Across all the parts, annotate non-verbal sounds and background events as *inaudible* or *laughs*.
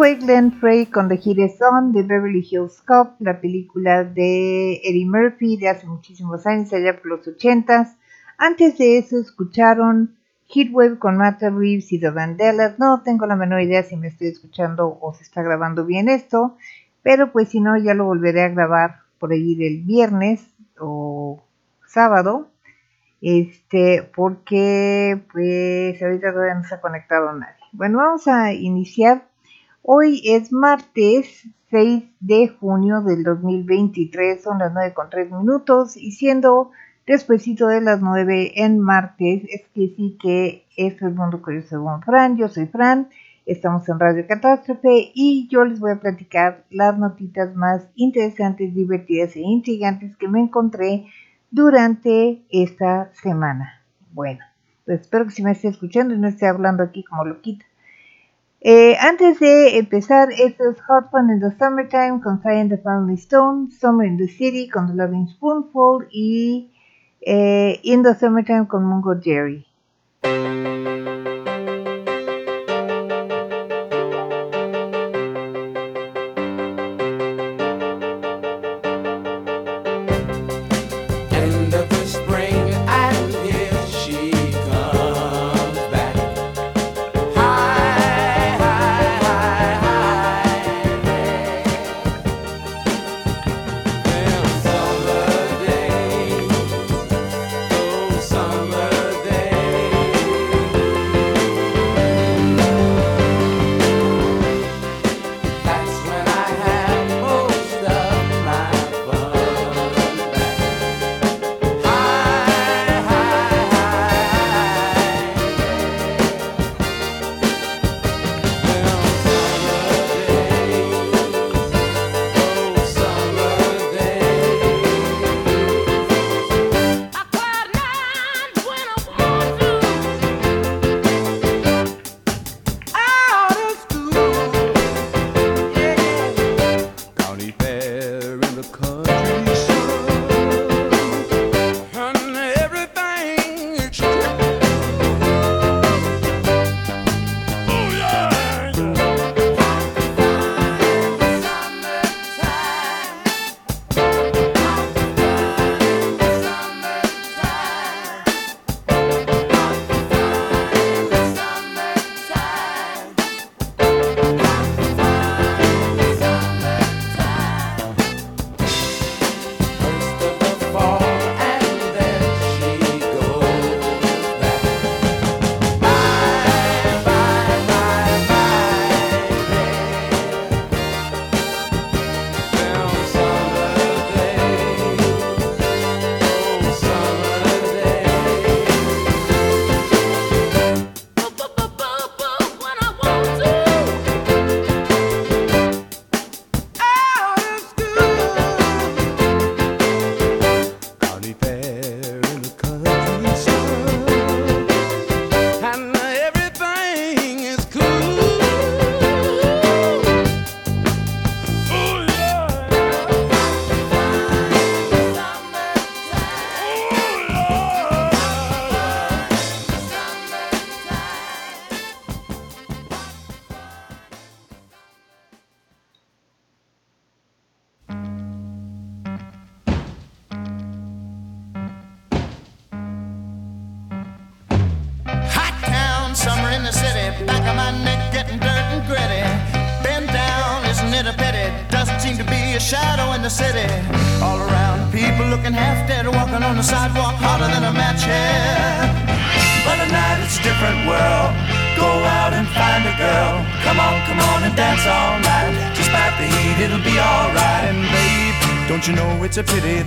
Fue Glenn Frey con The Hit Is On de Beverly Hills Cop, la película de Eddie Murphy de hace muchísimos años, allá por los ochentas. Antes de eso escucharon Heatwave con Matt Reeves y The Vandellas. No tengo la menor idea si me estoy escuchando o se está grabando bien esto, pero pues si no ya lo volveré a grabar por ahí el viernes o sábado. Este, porque pues ahorita todavía no se ha conectado nadie. Bueno, vamos a iniciar Hoy es martes 6 de junio del 2023, son las 9 con 3 minutos y siendo despuesito de las 9 en martes, es que sí que esto es Mundo Curioso según Fran, yo soy Fran, estamos en Radio Catástrofe y yo les voy a platicar las notitas más interesantes, divertidas e intrigantes que me encontré durante esta semana. Bueno, pues espero que se me esté escuchando y no esté hablando aquí como loquita. Eh, antes de empezar, esto es Hot Fun in the Summertime con Fire the Family Stone, Summer in the City con The Loving Spoonful y eh, In the Summertime con Mungo Jerry.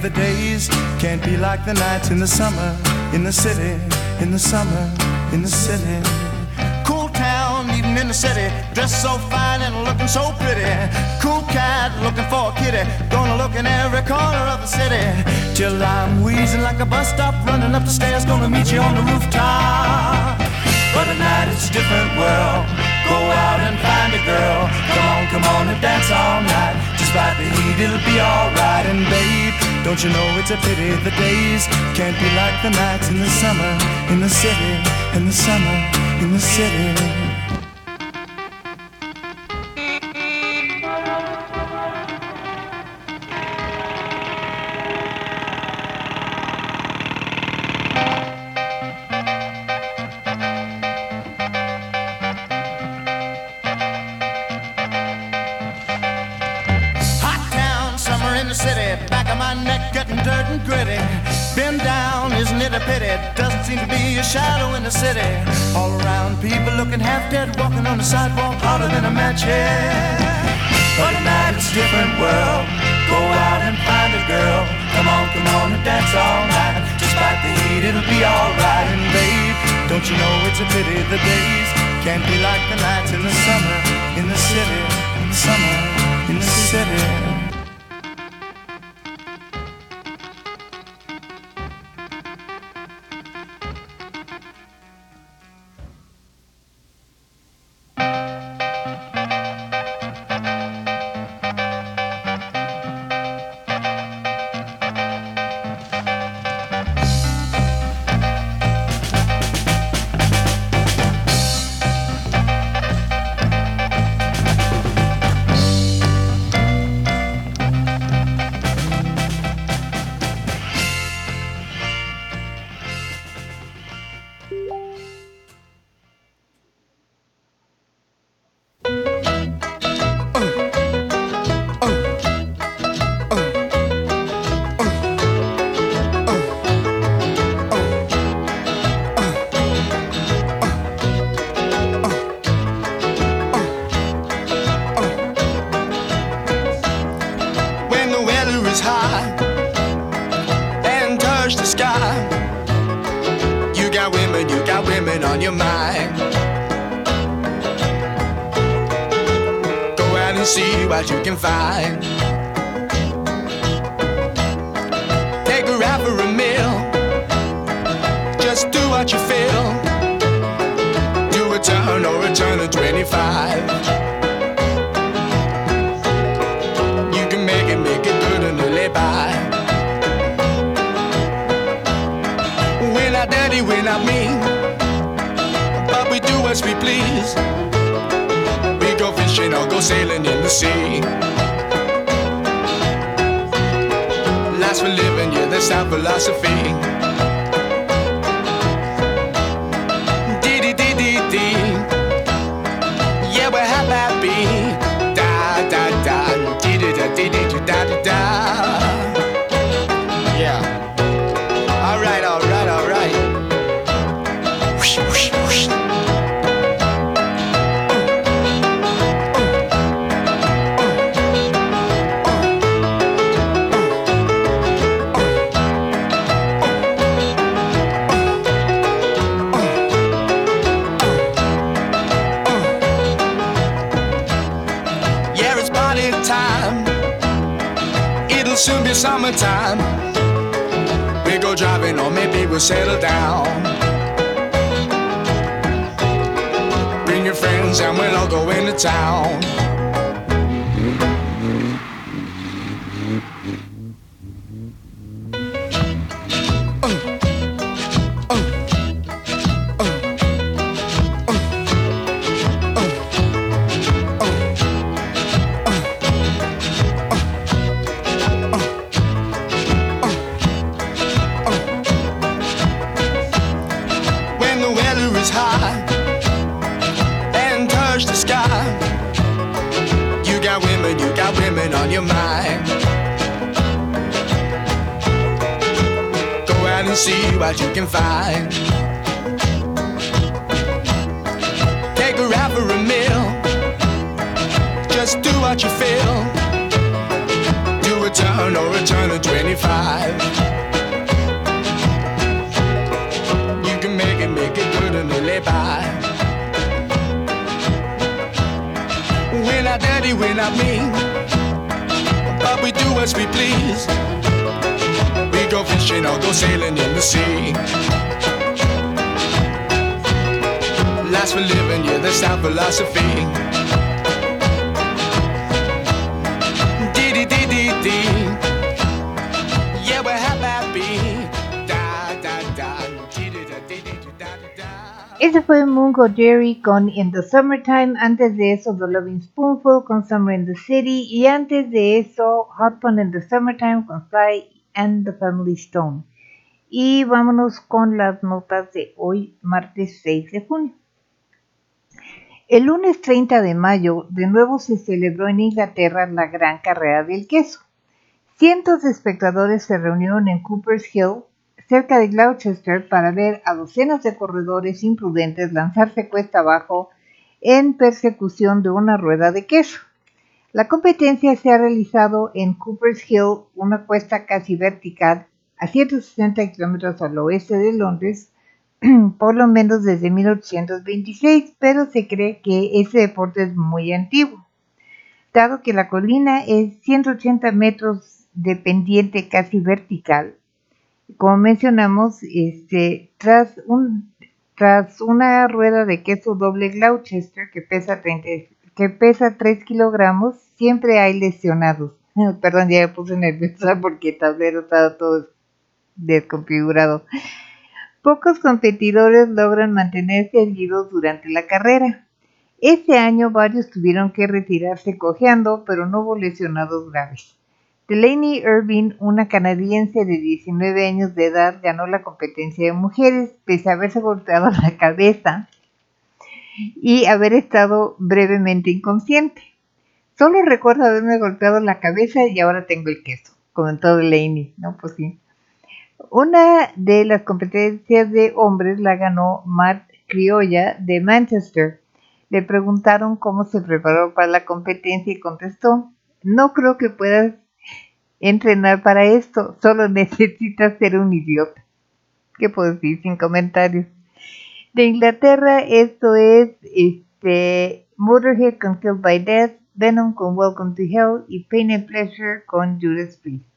The days can't be like the nights in the summer, in the city, in the summer, in the city. Cool town, even in the city, dressed so fine and looking so pretty. Cool cat looking for a kitty, gonna look in every corner of the city. Till I'm wheezing like a bus stop, running up the stairs, gonna meet you on the rooftop. But at night it's a different world. Go out and find a girl. Come on, come on and dance all night. Despite the heat, it'll be alright. And babe, don't you know it's a pity the days can't be like the nights in the summer, in the city, in the summer, in the city. Half dead, walking on the sidewalk hotter than a match head. But at night it's a different world. Go out and find a girl. Come on, come on and dance all night. Despite the heat, it'll be alright. And babe, don't you know it's a pity the days can't be like the nights in the summer in the city, in the summer in the city. Settle down. Bring your friends, and we'll all go into town. Jerry con In the Summertime, antes de eso The Loving Spoonful con Summer in the City y antes de eso Hot Fun in the Summertime con Sly and the Family Stone. Y vámonos con las notas de hoy, martes 6 de junio. El lunes 30 de mayo de nuevo se celebró en Inglaterra la Gran Carrera del Queso. Cientos de espectadores se reunieron en Cooper's Hill, cerca de Gloucester, para ver a docenas de corredores imprudentes lanzarse cuesta abajo en persecución de una rueda de queso. La competencia se ha realizado en Cooper's Hill, una cuesta casi vertical a 160 kilómetros al oeste de Londres, *clears throat* por lo menos desde 1826, pero se cree que ese deporte es muy antiguo. Dado que la colina es 180 metros de pendiente casi vertical, como mencionamos, este, tras, un, tras una rueda de queso doble Gloucester que pesa, 30, que pesa 3 kilogramos, siempre hay lesionados. *laughs* Perdón, ya me puse nerviosa porque el tablero está todo desconfigurado. Pocos competidores logran mantenerse erguidos durante la carrera. Este año varios tuvieron que retirarse cojeando, pero no hubo lesionados graves. Delaney Irving, una canadiense de 19 años de edad, ganó la competencia de mujeres pese a haberse golpeado la cabeza y haber estado brevemente inconsciente. Solo recuerdo haberme golpeado la cabeza y ahora tengo el queso, comentó Delaney. No, pues sí. Una de las competencias de hombres la ganó Matt Criolla de Manchester. Le preguntaron cómo se preparó para la competencia y contestó, no creo que puedas entrenar para esto, solo *laughs* necesitas ser un idiota. ¿Qué puedo decir sin comentarios? De Inglaterra esto es este, Motorhead con Killed by Death, Venom con Welcome to Hell y Pain and Pleasure con Judas Priest.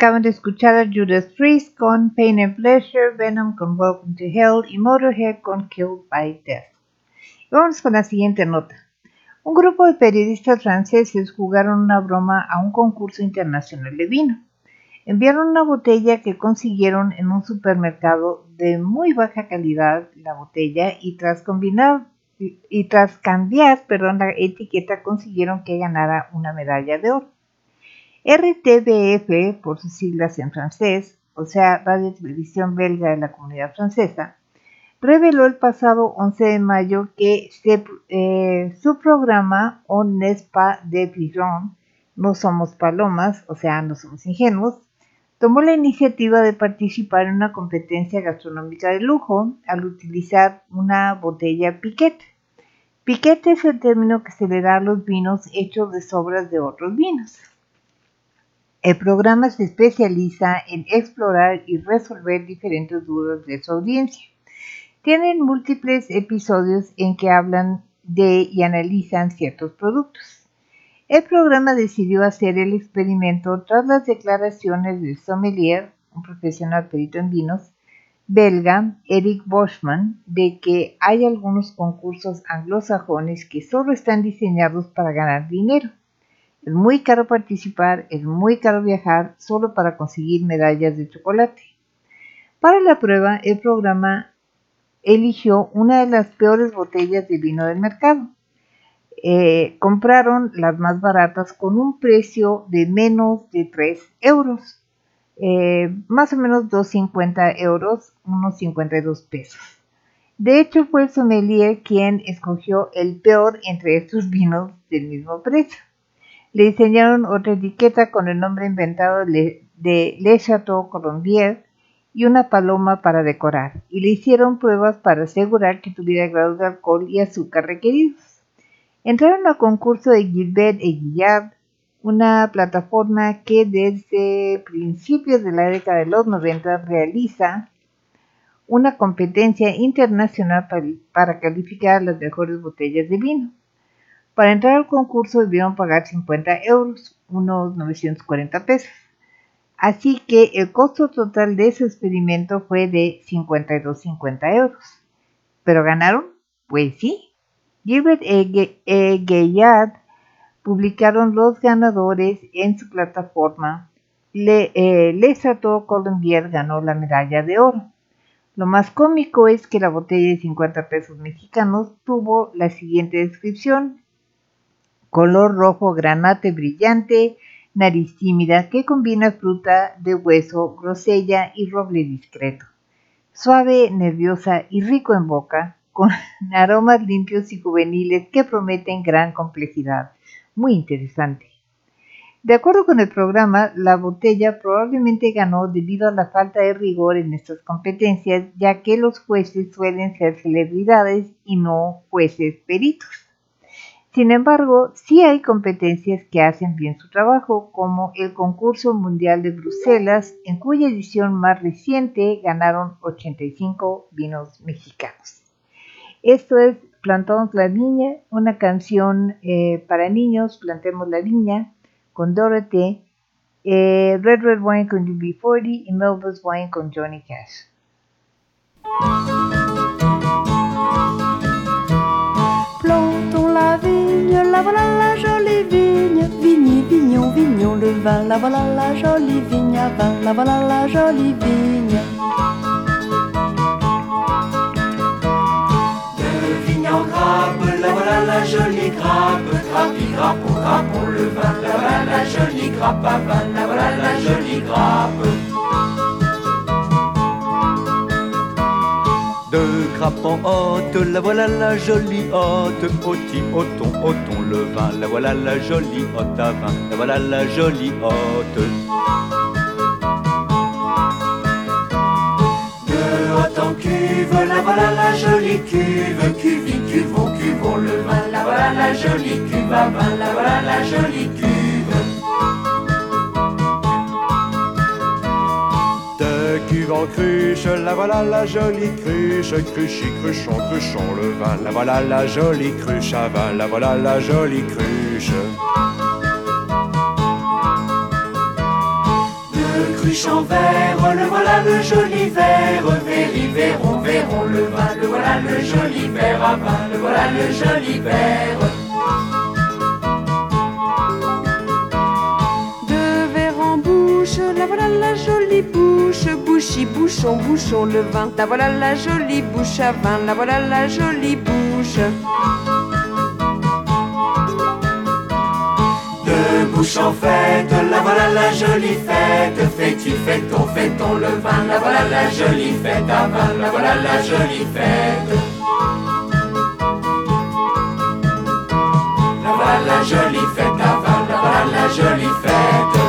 Acaban de escuchar a Judas Priest con Pain and Pleasure, Venom con Welcome to Hell y Motorhead con Killed by Death. vamos con la siguiente nota. Un grupo de periodistas franceses jugaron una broma a un concurso internacional de vino. Enviaron una botella que consiguieron en un supermercado de muy baja calidad, la botella, y tras combinar y tras cambiar, perdón, la etiqueta consiguieron que ganara una medalla de oro. RTBF, por sus siglas en francés, o sea, Radio Televisión Belga de la Comunidad Francesa, reveló el pasado 11 de mayo que eh, su programa On n'est pas de pigeon, No somos palomas, o sea, no somos ingenuos, tomó la iniciativa de participar en una competencia gastronómica de lujo al utilizar una botella piquete. Piquete es el término que se le da a los vinos hechos de sobras de otros vinos. El programa se especializa en explorar y resolver diferentes dudas de su audiencia. Tienen múltiples episodios en que hablan de y analizan ciertos productos. El programa decidió hacer el experimento tras las declaraciones del sommelier, un profesional perito en vinos, belga, Eric Boschman, de que hay algunos concursos anglosajones que solo están diseñados para ganar dinero es muy caro participar, es muy caro viajar solo para conseguir medallas de chocolate. Para la prueba, el programa eligió una de las peores botellas de vino del mercado. Eh, compraron las más baratas con un precio de menos de 3 euros, eh, más o menos 2,50 euros, unos 52 pesos. De hecho, fue el sommelier quien escogió el peor entre estos vinos del mismo precio. Le diseñaron otra etiqueta con el nombre inventado de Le Chateau Colombier y una paloma para decorar, y le hicieron pruebas para asegurar que tuviera grados de alcohol y azúcar requeridos. Entraron al concurso de Gilbert et Guillard, una plataforma que desde principios de la década de los 90 realiza una competencia internacional para calificar las mejores botellas de vino. Para entrar al concurso debieron pagar 50 euros, unos 940 pesos. Así que el costo total de ese experimento fue de 52,50 euros. ¿Pero ganaron? Pues sí. Gilbert e. publicaron los ganadores en su plataforma. Le, eh, Les Colombier ganó la medalla de oro. Lo más cómico es que la botella de 50 pesos mexicanos tuvo la siguiente descripción color rojo granate brillante, nariz tímida que combina fruta de hueso, grosella y roble discreto. Suave, nerviosa y rico en boca, con *laughs* aromas limpios y juveniles que prometen gran complejidad. Muy interesante. De acuerdo con el programa, la botella probablemente ganó debido a la falta de rigor en estas competencias, ya que los jueces suelen ser celebridades y no jueces peritos. Sin embargo, sí hay competencias que hacen bien su trabajo, como el Concurso Mundial de Bruselas, en cuya edición más reciente ganaron 85 vinos mexicanos. Esto es Plantamos la Viña, una canción eh, para niños, Plantemos la Viña, con Dorothy, eh, Red Red Wine con UB40 y Melba's Wine con Johnny Cash. la voilà la jolie vigne, vigne, vignon, vignon, le vin, la voilà la jolie vigne à vin, la voilà la jolie vigne. De vigne en grappe, la voilà la jolie grappe, grappi, grappo, grappons le vin, la voilà la jolie grappe à vin, la voilà la jolie grappe. De la voilà la jolie haute, oti, oton, oton, le vin, la voilà la jolie haute à vin, la voilà la jolie haute. De haute en cuve, la voilà la jolie cuve, cuvi, cuvon, cuvon, le vin, la voilà la jolie cuve à vin, la voilà la jolie cuve. En cruche, la voilà la jolie cruche, cruchy, cruchon, cruchon, le vin, la voilà la jolie cruche à vin, la voilà la jolie cruche. De Le cruche en verre, le voilà le joli verre, Véry, verron, verron le vin, le voilà le joli verre à vin, le voilà le joli verre. De verre en bouche, la voilà la jolie bouche, bouchy, bouchon, bouchon le vin, la voilà la jolie bouche à vin, la voilà la jolie bouche. bouche en fête, la voilà la jolie fête. Fais-tu fais-on, fait-on le vin, la voilà la jolie fête à vin, la voilà la jolie fête. La voilà la jolie fête à vin, la voilà la jolie fête.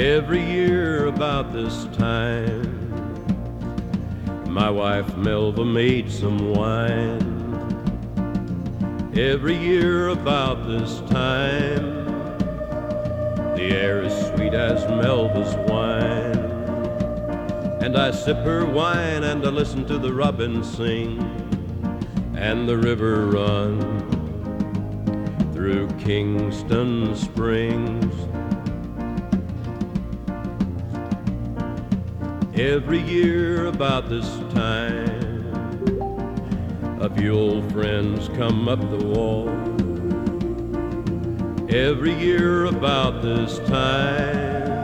Every year about this time, my wife Melva made some wine. Every year about this time, the air is sweet as Melva's wine. And I sip her wine and I listen to the robin sing and the river run through Kingston Springs. Every year about this time, a few old friends come up the wall. Every year about this time,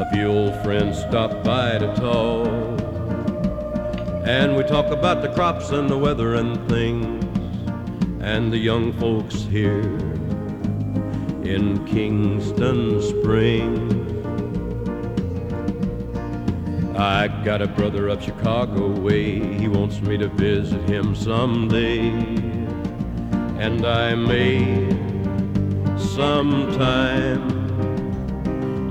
a few old friends stop by to talk. And we talk about the crops and the weather and things, and the young folks here in Kingston Springs. I got a brother up Chicago way, he wants me to visit him someday. And I may sometime,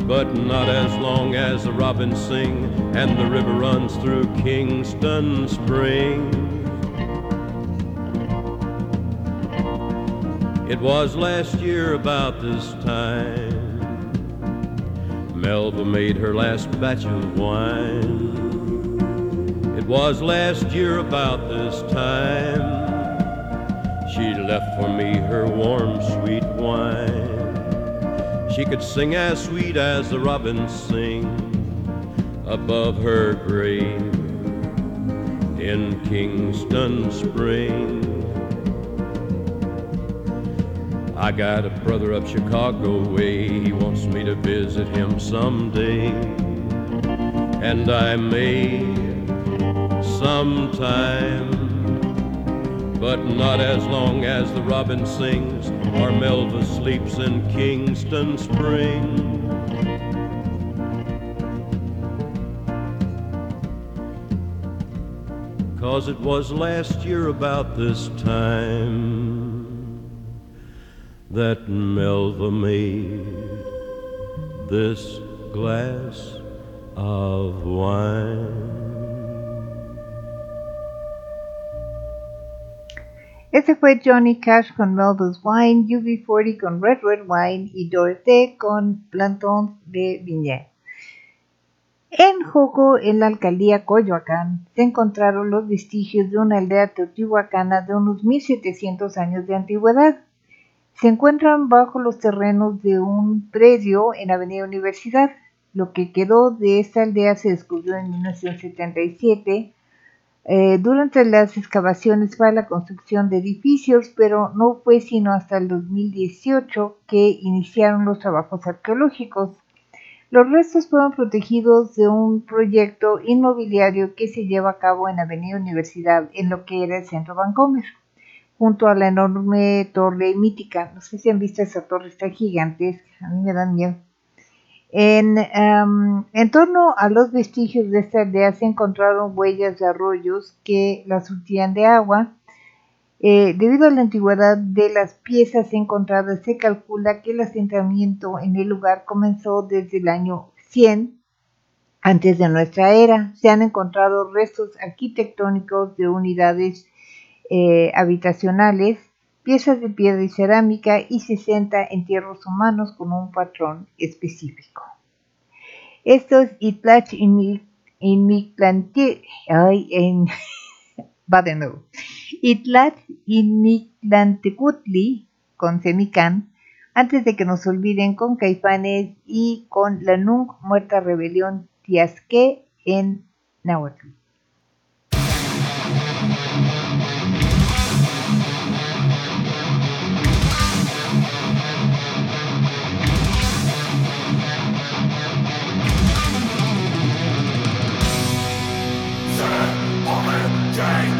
but not as long as the robins sing and the river runs through Kingston Springs. It was last year about this time Melva made her last batch of wine. It was last year about this time. She left for me her warm, sweet wine. She could sing as sweet as the robins sing above her grave in Kingston Spring. I got a brother up Chicago way, he wants me to visit him someday. And I may sometime, but not as long as the robin sings or Melva sleeps in Kingston Spring. Cause it was last year about this time that Melva made this glass of wine. Ese fue Johnny Cash con Melva's Wine, UB40 con Red Red Wine y Dorothy con Plantons de Viñet. En Joco, en la alcaldía Coyoacán, se encontraron los vestigios de una aldea teotihuacana de unos 1700 años de antigüedad se encuentran bajo los terrenos de un predio en Avenida Universidad. Lo que quedó de esta aldea se descubrió en 1977 eh, durante las excavaciones para la construcción de edificios, pero no fue sino hasta el 2018 que iniciaron los trabajos arqueológicos. Los restos fueron protegidos de un proyecto inmobiliario que se lleva a cabo en Avenida Universidad, en lo que era el Centro Vancomer junto a la enorme torre mítica. No sé si han visto esa torre, está gigantesca, a mí me da miedo. En, em, en, torno a los vestigios de esta aldea se encontraron huellas de arroyos que la surtían de agua. Eh, debido a la antigüedad de las piezas encontradas, se calcula que el asentamiento en el lugar comenzó desde el año 100 antes de nuestra era. Se han encontrado restos arquitectónicos de unidades eh, habitacionales, piezas de piedra y cerámica y 60 entierros humanos con un patrón específico. Estos Itlach inmigrante, ay, en, *laughs* va de nuevo. Itlach inmigrantecutli con semicán, antes de que nos olviden con Caifanes y con la nunca muerta rebelión Tiasque en Nahuatl. Change.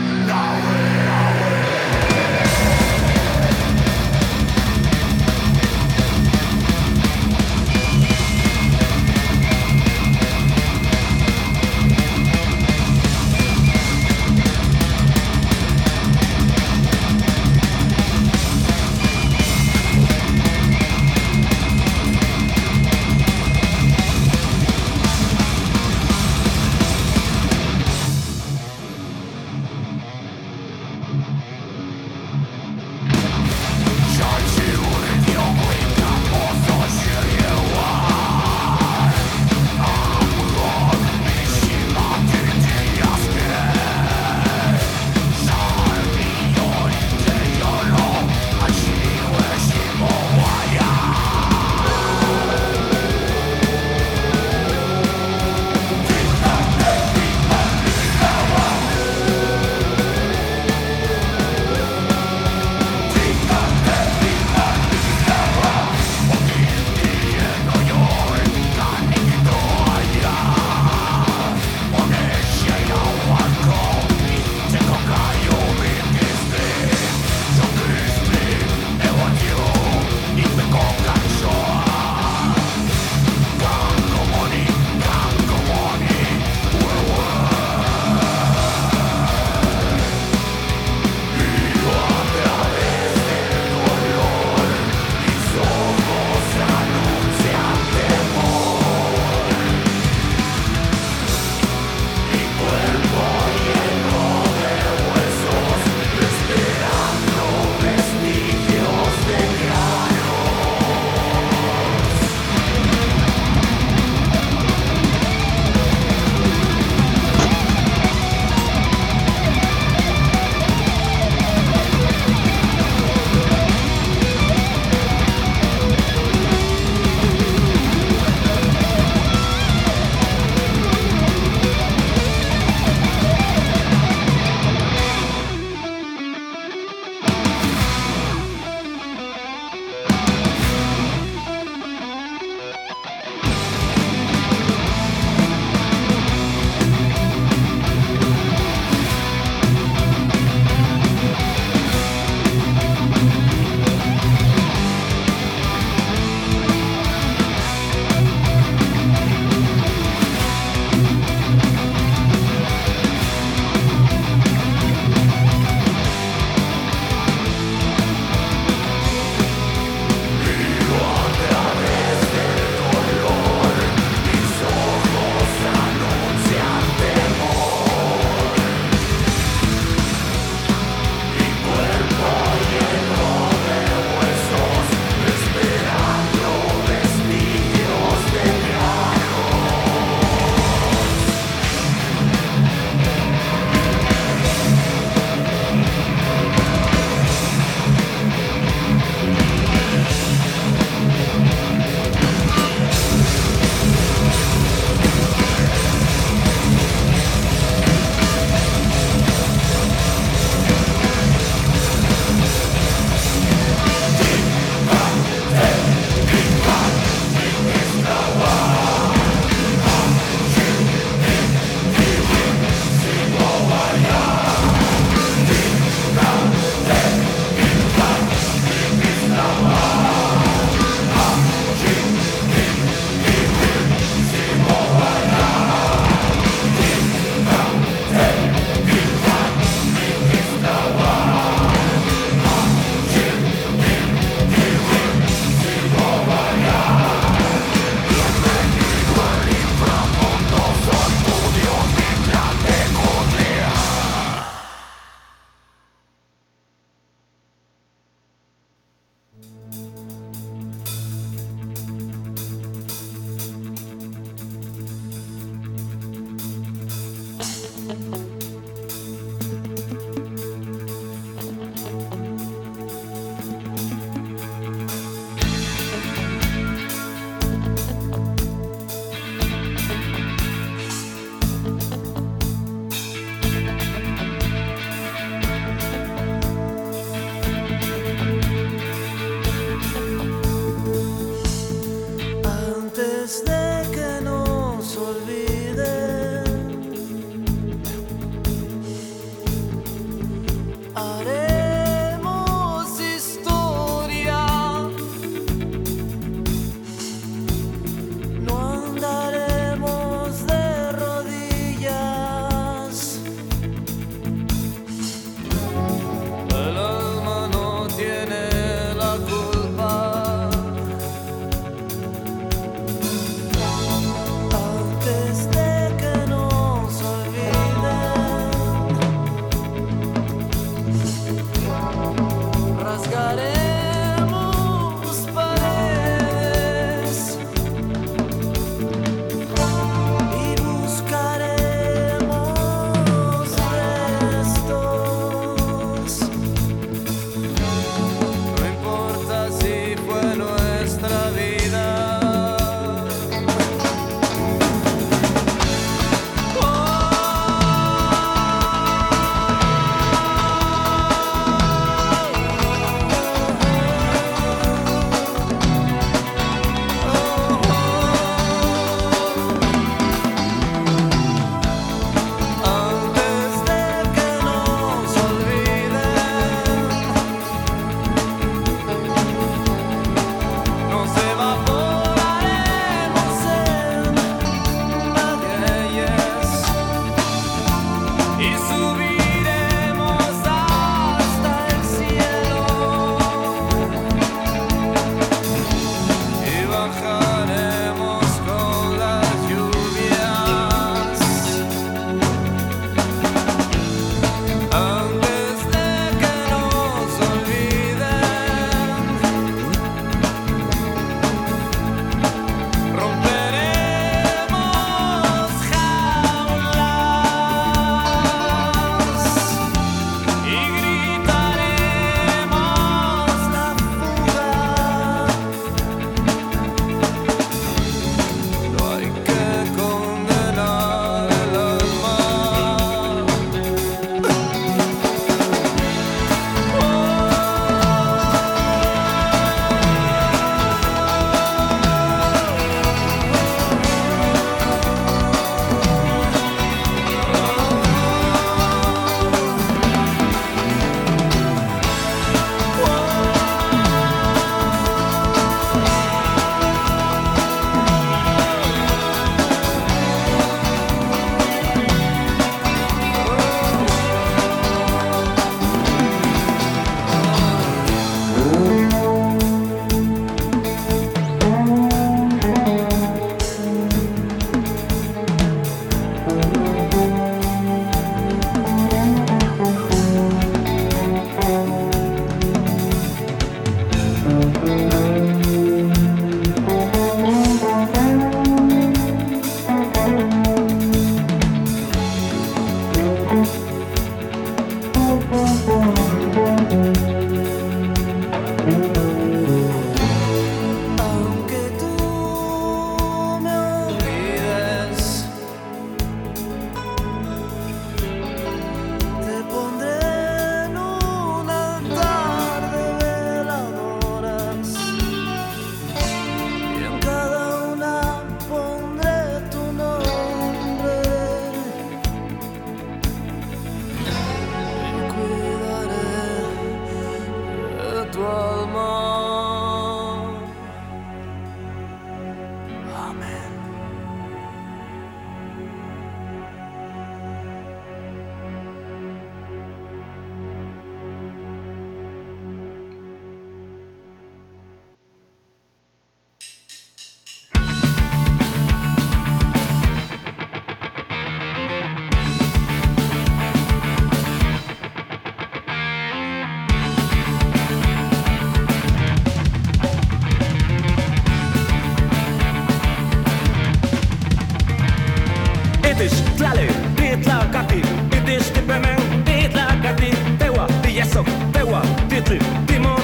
jesteś tlale, ty dla Katy Ty dysz, ty bemę, ty dla Katy Teła, ty jesok, teła, ty ty, ty mój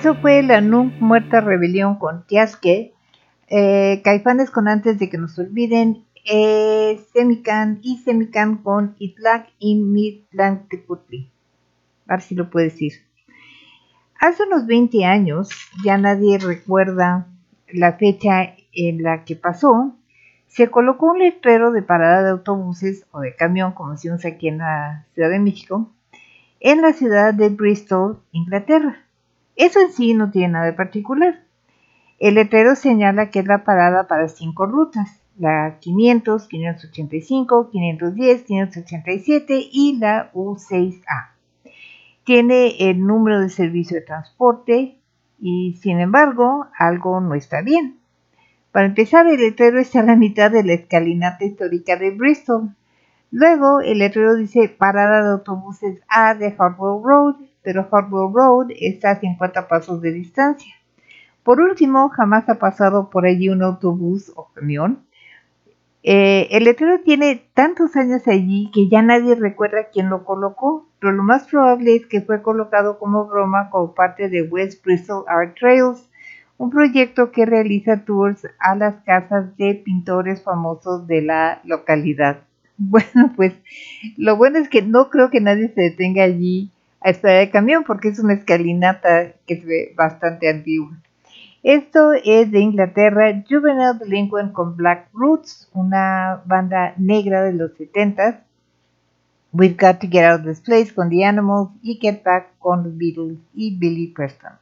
Eso fue la Nunc Muerta Rebelión con Tiasque, eh, Caifanes con Antes de que nos olviden, eh, Semican y Semican con Itlak y Mitlan Teputli. A ver si lo puedes decir. Hace unos 20 años, ya nadie recuerda la fecha en la que pasó, se colocó un letrero de parada de autobuses o de camión, como decimos aquí en la Ciudad de México, en la ciudad de Bristol, Inglaterra. Eso en sí no tiene nada de particular. El letrero señala que es la parada para cinco rutas, la 500, 585, 510, 587 y la U6A. Tiene el número de servicio de transporte y sin embargo algo no está bien. Para empezar, el letrero está a la mitad de la escalinata histórica de Bristol. Luego el letrero dice parada de autobuses A de Hartwell Road, pero Hartwell Road está a 50 pasos de distancia. Por último, jamás ha pasado por allí un autobús o camión. Eh, el letrero tiene tantos años allí que ya nadie recuerda quién lo colocó, pero lo más probable es que fue colocado como broma como parte de West Bristol Art Trails, un proyecto que realiza tours a las casas de pintores famosos de la localidad. *laughs* Bueno, pues lo bueno es que no creo que nadie se detenga allí a esperar el camión porque es una escalinata que se ve bastante antigua. Esto es de Inglaterra, Juvenile Delinquent con Black Roots, una banda negra de los 70 We've Got to Get Out of This Place con The Animals y Get Back con The Beatles y Billy Preston.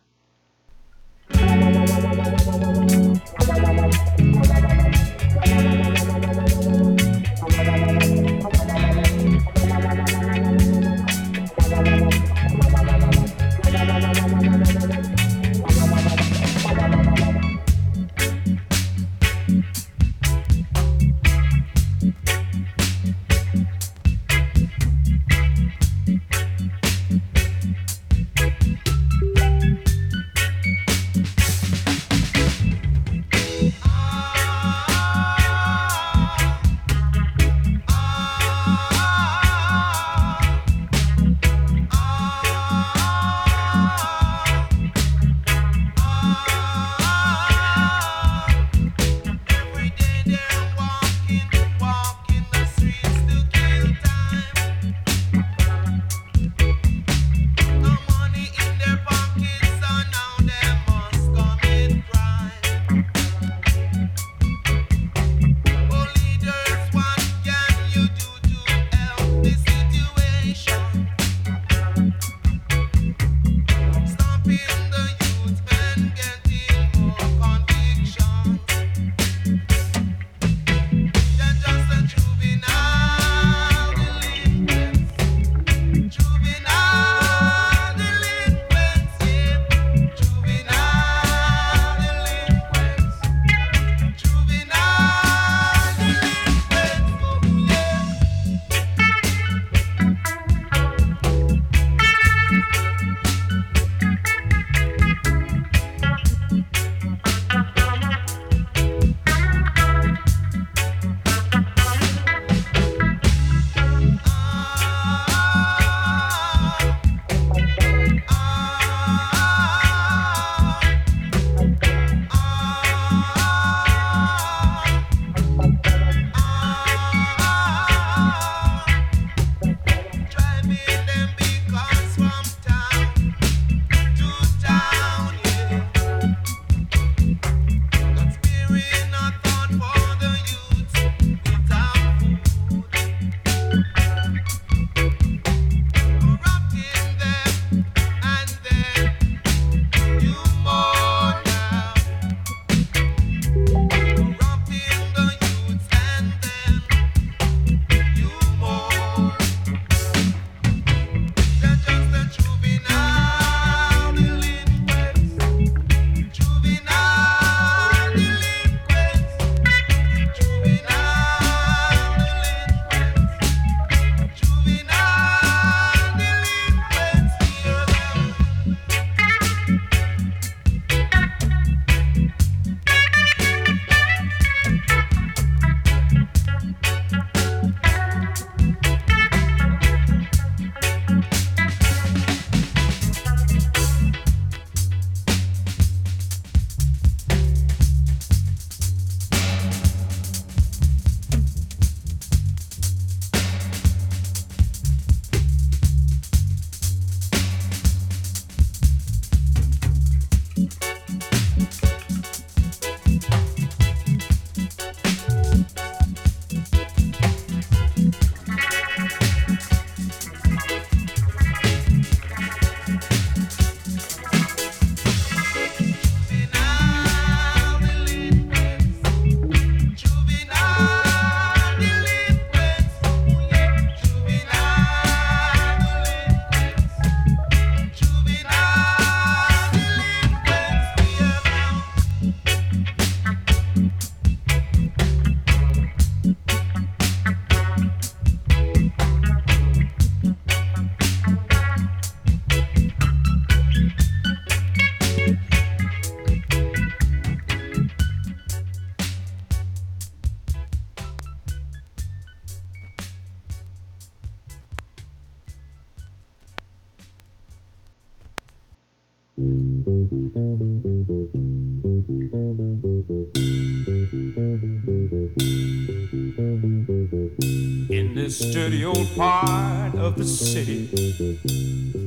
sturdy old part of the city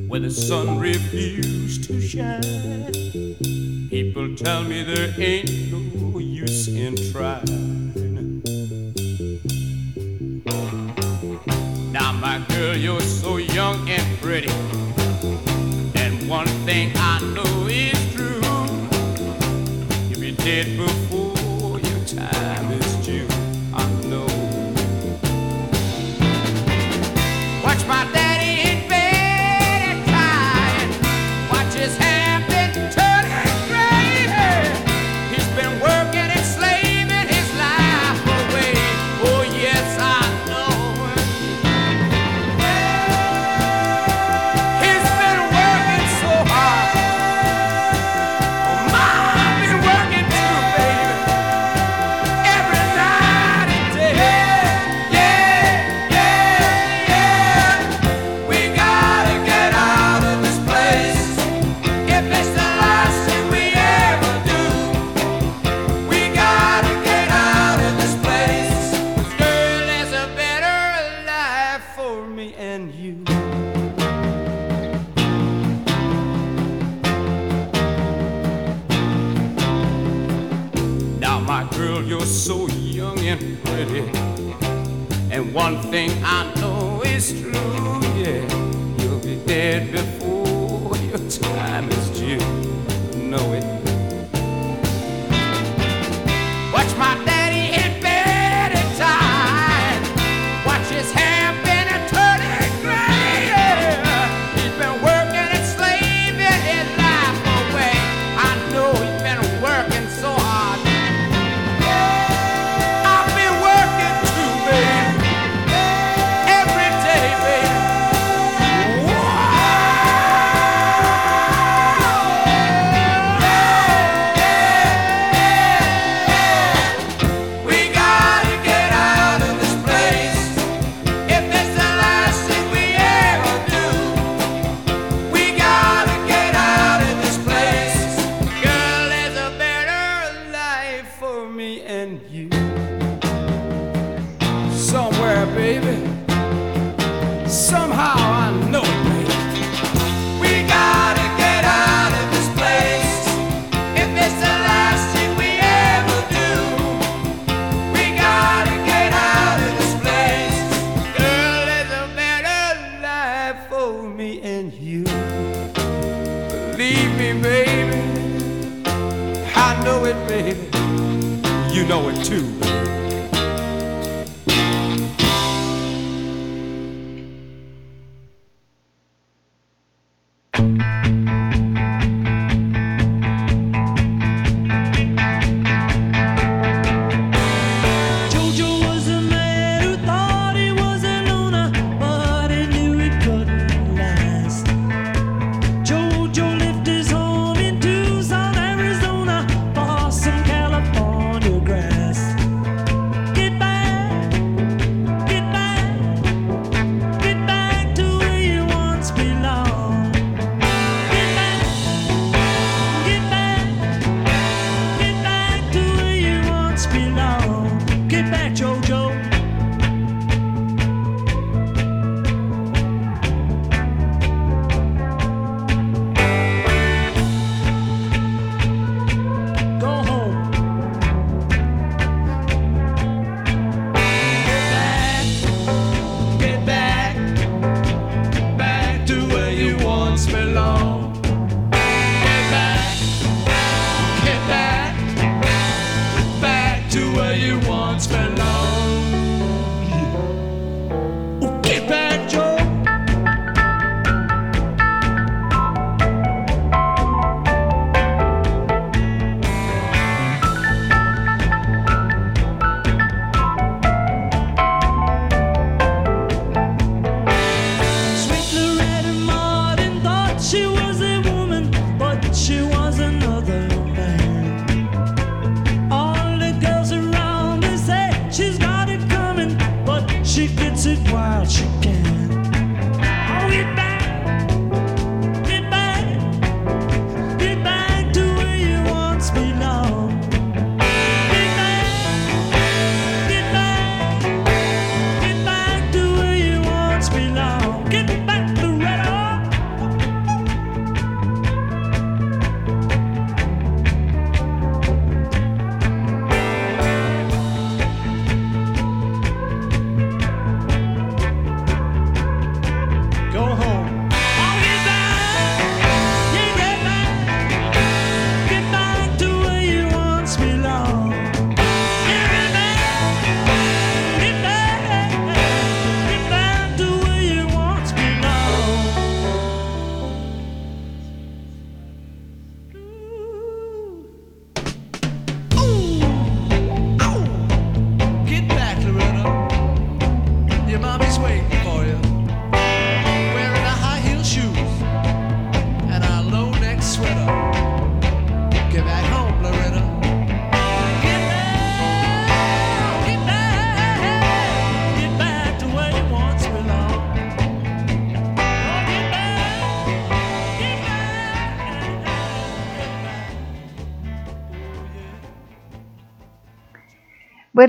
where the sun refused to shine. People tell me there ain't no use in trying.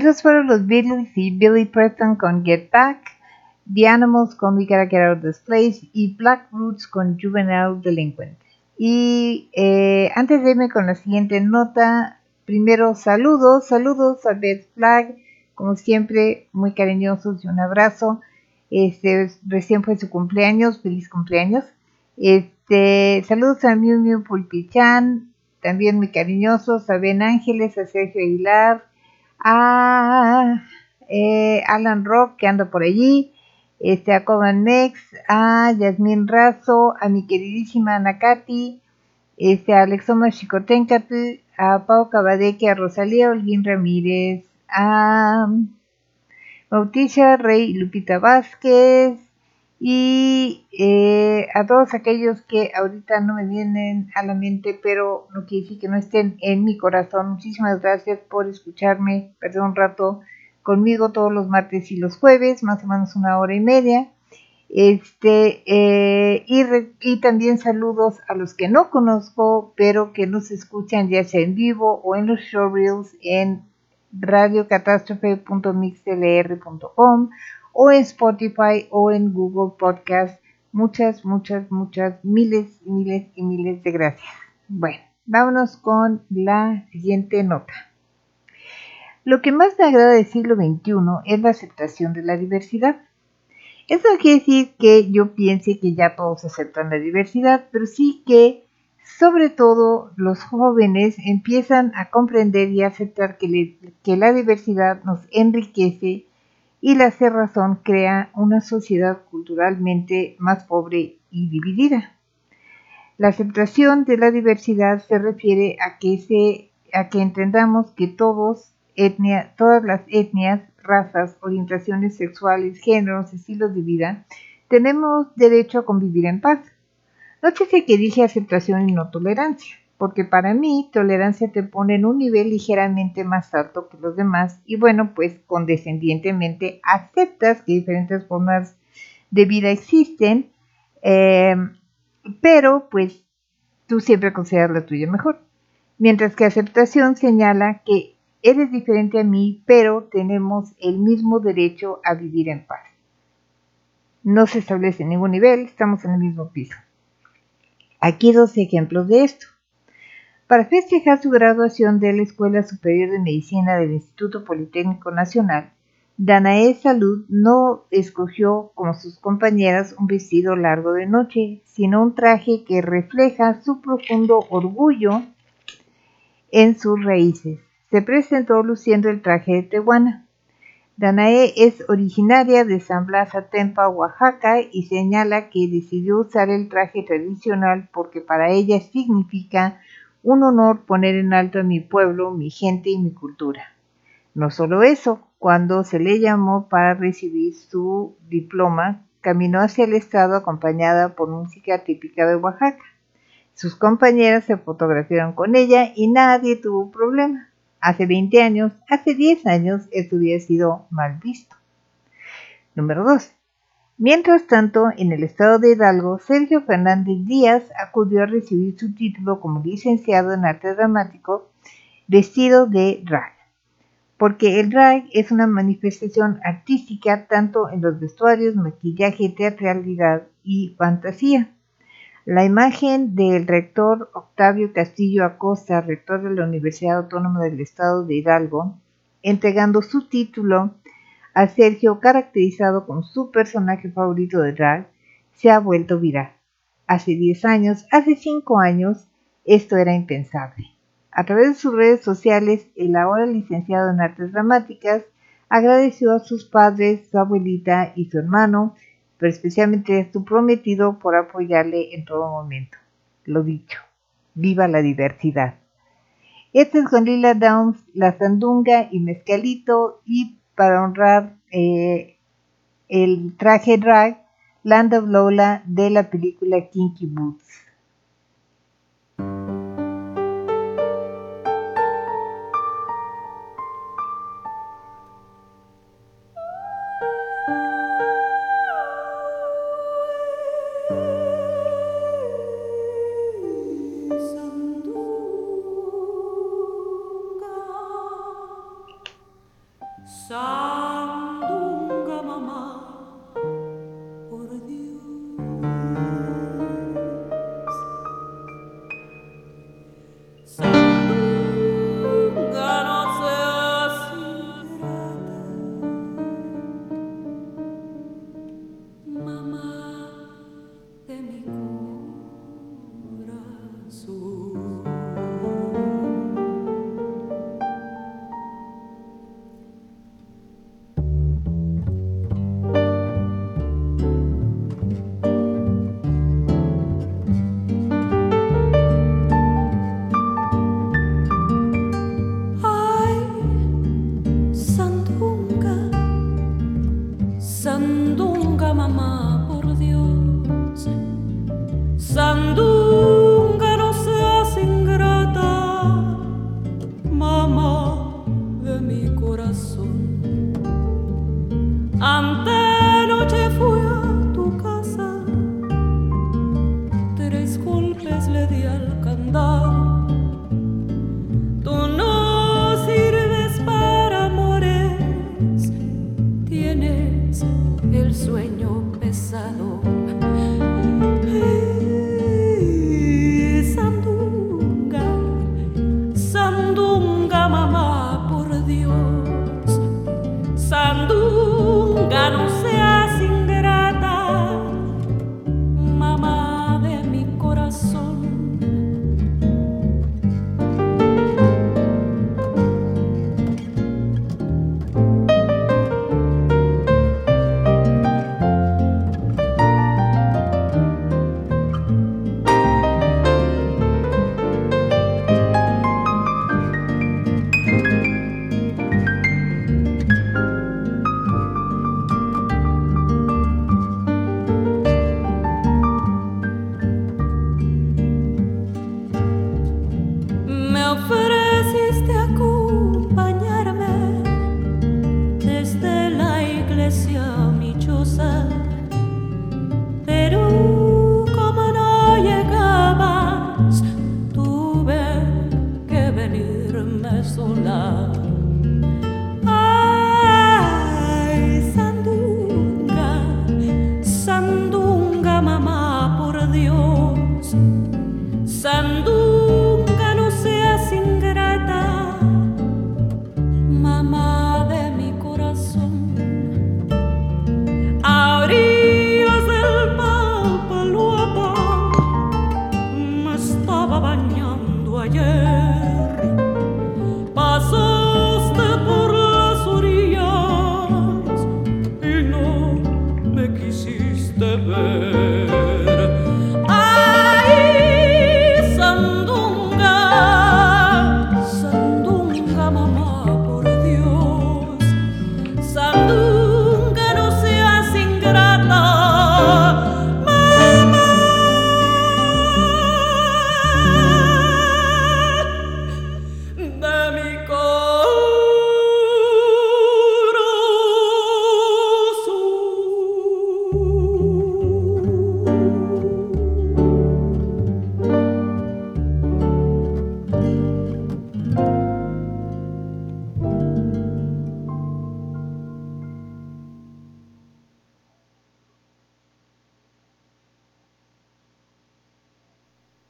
Buenos fueron los Beatles y Billy Preston con Get Back, The Animals con We Gotta Get Out of This Place y Black Roots con Juvenile Delinquent. Y eh, antes de irme con la siguiente nota, primero saludos, saludos a Beth Flag, como siempre, muy cariñosos y un abrazo. Este, recién fue su cumpleaños, feliz cumpleaños. Este, saludos a Miu Miu Pulpichan, también muy cariñosos, a Ben Ángeles, a Sergio Aguilar, a eh, Alan Rock que anda por allí, este, a Coban Mex, a Yasmín Razo, a mi queridísima Ana Katy, este, a Alexoma Chicotencatl, a Pau Cabadeque, a Rosalía Holguín Ramírez, a Bautista Rey Lupita Vázquez y eh, a todos aquellos que ahorita no me vienen a la mente, pero no quiere decir que no estén en mi corazón. Muchísimas gracias por escucharme, perdón un rato conmigo todos los martes y los jueves, más o menos una hora y media. Este, eh, y, y también saludos a los que no conozco, pero que nos escuchan ya sea en vivo o en los showreels en radiocatástrofe.mixlr.com o en Spotify o en Google Podcast. Muchas, muchas, muchas, miles miles y miles de gracias. Bueno, vámonos con la siguiente nota. Lo que más me agrada del siglo XXI es la aceptación de la diversidad. Eso quiere decir que yo piense que ya todos aceptan la diversidad, pero sí que sobre todo los jóvenes empiezan a comprender y aceptar que la diversidad nos enriquece y la cerrazón crea una sociedad culturalmente más pobre y dividida. La aceptación de la diversidad se refiere a que, entendamos que todos, etnia, todas las etnias, razas, orientaciones sexuales, géneros, estilos de vida, tenemos derecho a convivir en paz. Nótese que dije aceptación y no tolerancia, porque para mí tolerancia te pone en un nivel ligeramente más alto que los demás y bueno, pues condescendientemente aceptas que diferentes formas de vida existen, eh, pero pues tú siempre consideras la tuya mejor. Mientras que aceptación señala que eres diferente a mí, pero tenemos el mismo derecho a vivir en paz. No se establece ningún nivel, estamos en el mismo piso. Aquí dos ejemplos de esto. Para festejar su graduación de la Escuela Superior de Medicina del Instituto Politécnico Nacional, Danae Salud no escogió como sus compañeras un vestido largo de noche, sino un traje que refleja su profundo orgullo en sus raíces. Se presentó luciendo el traje de Tehuana. Danae es originaria de San Blas Atempa, Oaxaca, y señala que decidió usar el traje tradicional porque para ella significa un honor poner en alto a mi pueblo, mi gente y mi cultura. No solo eso, cuando se le llamó para recibir su diploma, caminó hacia el estado acompañada por música típica de Oaxaca. Sus compañeras se fotografiaron con ella y nadie tuvo problema. Hace 20 años, hace 10 años, esto hubiera sido mal visto. Número 2. Mientras tanto, en el estado de Hidalgo, Sergio Fernández Díaz acudió a recibir su título como licenciado en arte dramático vestido de drag, porque el drag es una manifestación artística tanto en los vestuarios, maquillaje, teatralidad y fantasía. La imagen del rector Octavio Castillo Acosta, rector de la Universidad Autónoma del Estado de Hidalgo, entregando su título a Sergio, caracterizado como su personaje favorito de drag, se ha vuelto viral. Hace 10 años, hace 5 años, esto era impensable. A través de sus redes sociales, el ahora licenciado en artes dramáticas agradeció a sus padres, su abuelita y su hermano, pero especialmente a su prometido por apoyarle en todo momento. Lo dicho, viva la diversidad. Este es con Lila Downs, La Sandunga y Mezcalito y para honrar eh, el traje drag Land of Lola de la película Kinky Boots.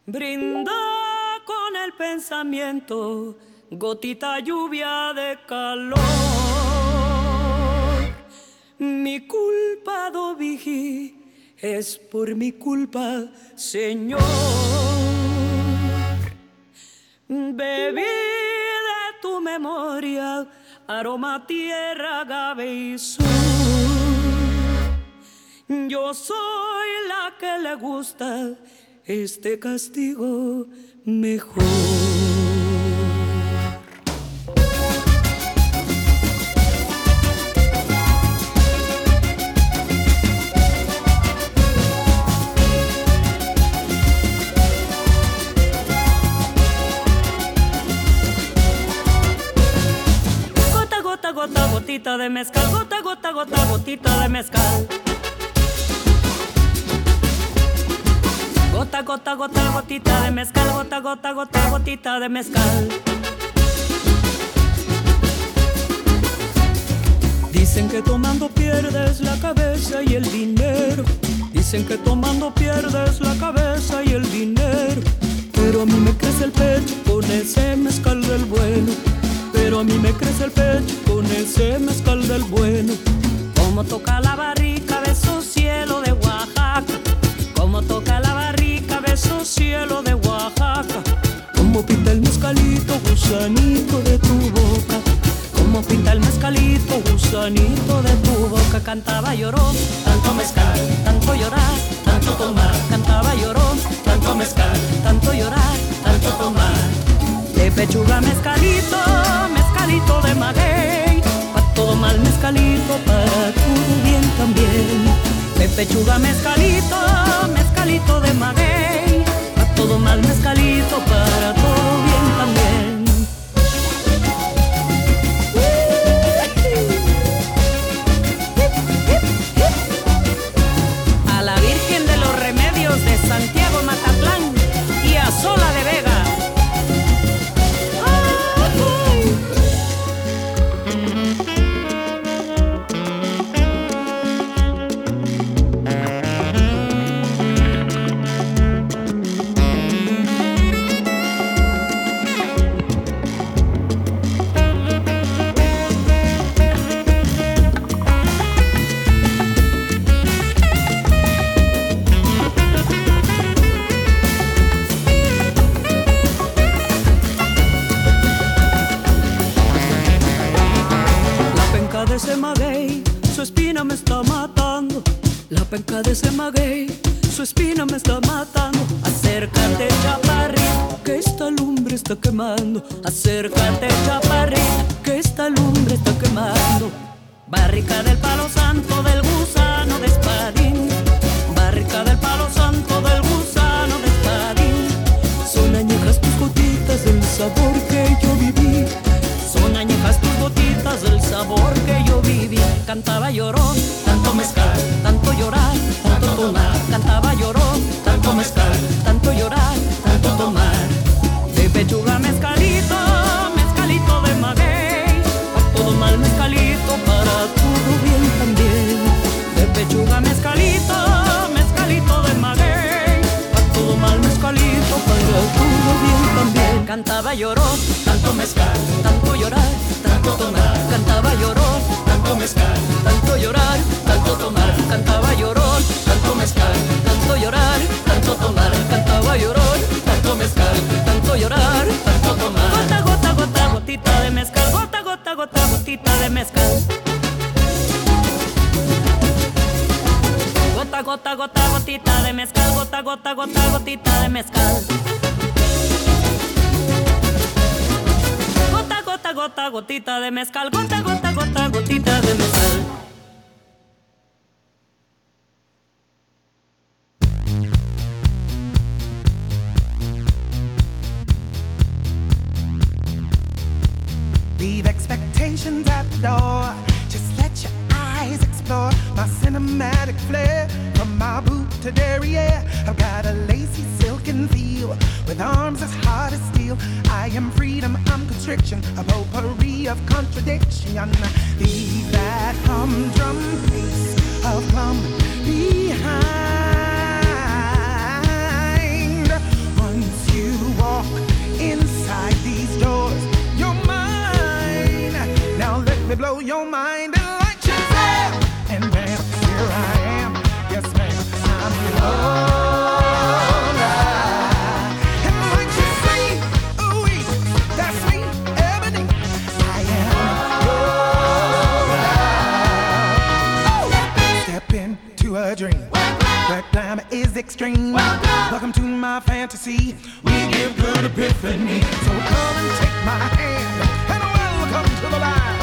Brinda con el pensamiento, gotita lluvia de calor. Mi culpa, Dovigi, es por mi culpa, Señor. Bebí de tu memoria, aroma tierra, agave y sol. Yo soy la que le gusta este castigo mejor. Gota, gota, gota, gotita de mezcal, gota, gota, gota, gotita de mezcal. Gota, gota, gota, gotita de mezcal, gota, gota, gota, gotita de mezcal. Dicen que tomando pierdes la cabeza y el dinero. Dicen que tomando pierdes la cabeza y el dinero. Pero a mí me crece el pecho con ese mezcal del bueno. Pero a mí me crece el pecho con ese mezcal del bueno. Como toca la barrica, beso cielo de Oaxaca. Como toca la beso cielo de Oaxaca. Como pinta el mezcalito, gusanito de tu boca. Como pinta el mezcalito, gusanito de tu boca. Cantaba lloró, tanto mezcal, tanto llorar, tanto tomar. Cantaba lloró, tanto mezcal, tanto llorar, tanto tomar. De pechuga mezcalito, mezcalito de maguey. Pa' todo mal mezcalito, para todo bien también. De pechuga mezcalito, mezcalito de maguey. Pa' todo mal mezcalito, para todo bien también. A la Virgen de los Remedios de Santiago penca de ese su espina me está matando. Acércate, chaparrito, que esta lumbre está quemando. Acércate, chaparrito, que esta lumbre está quemando. Barrica del palo santo del gusano de espadín. Barrica del palo santo del gusano de espadín. Son añejas tus gotitas del sabor que yo viví. Son añejas tus gotitas del sabor que yo viví. Cantaba llorón, Cantaba llorón, tanto mezcal, tanto llorar, tanto tomar. De pechuga mezcalito, mezcalito de maguey. Pa' todo mal mezcalito, para todo bien también. De pechuga mezcalito, mezcalito de maguey. Pa' todo mal mezcalito, para todo bien también. Cantaba llorón, tanto mezcal, tanto tomar. Cantaba llorón, tanto mezcal, tanto llorar, tanto tomar. Gota, gota, gota, gotita de mezcal. Gota, gota, gota, gotita de mezcal. Gota, gota, gota, gotita de mezcal. Gota, gota, gota, gotita de mezcal. Gota, gota, gota, gotita de mezcal. Gota, gota, gota, gotita de mezcal. Door. Just let your eyes explore my cinematic flair. From my boot to derriere, I've got a lacy silken feel with arms as hard as steel. I am freedom, I'm constriction, a potpourri of contradiction. Leave that humdrum pace of plum behind. Once you walk inside these doors, me blow your mind and light your Shazam! And bam, here I am. Yes, ma'am, I'm Lola. And ooh, that's me. I am step a dream. Extreme. Welcome to my fantasy. We give good epiphany. So come and take my hand and welcome to the land